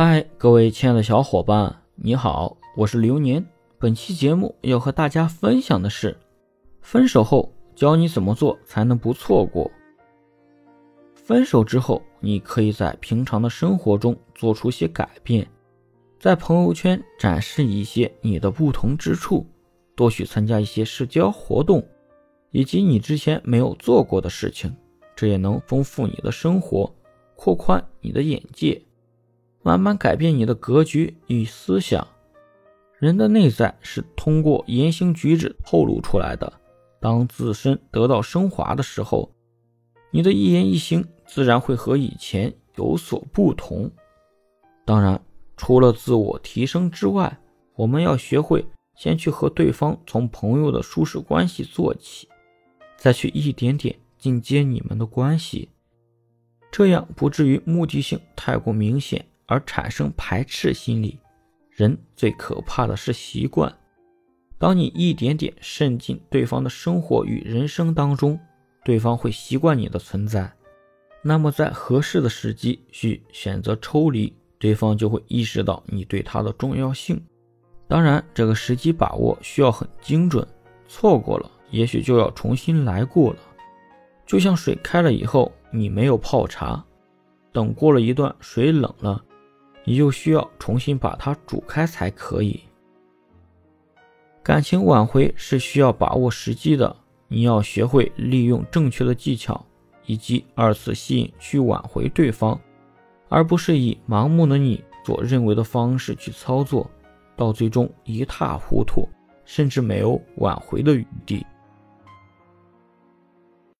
嗨，各位亲爱的小伙伴，你好，我是流年。本期节目要和大家分享的是，分手后教你怎么做才能不错过。分手之后，你可以在平常的生活中做出些改变，在朋友圈展示一些你的不同之处，多去参加一些社交活动，以及你之前没有做过的事情，这也能丰富你的生活，扩宽你的眼界。慢慢改变你的格局与思想。人的内在是通过言行举止透露出来的。当自身得到升华的时候，你的一言一行自然会和以前有所不同。当然，除了自我提升之外，我们要学会先去和对方从朋友的舒适关系做起，再去一点点进阶你们的关系，这样不至于目的性太过明显。而产生排斥心理，人最可怕的是习惯。当你一点点渗进对方的生活与人生当中，对方会习惯你的存在。那么在合适的时机去选择抽离，对方就会意识到你对他的重要性。当然，这个时机把握需要很精准，错过了，也许就要重新来过了。就像水开了以后，你没有泡茶，等过了一段，水冷了。你就需要重新把它煮开才可以。感情挽回是需要把握时机的，你要学会利用正确的技巧以及二次吸引去挽回对方，而不是以盲目的你所认为的方式去操作，到最终一塌糊涂，甚至没有挽回的余地。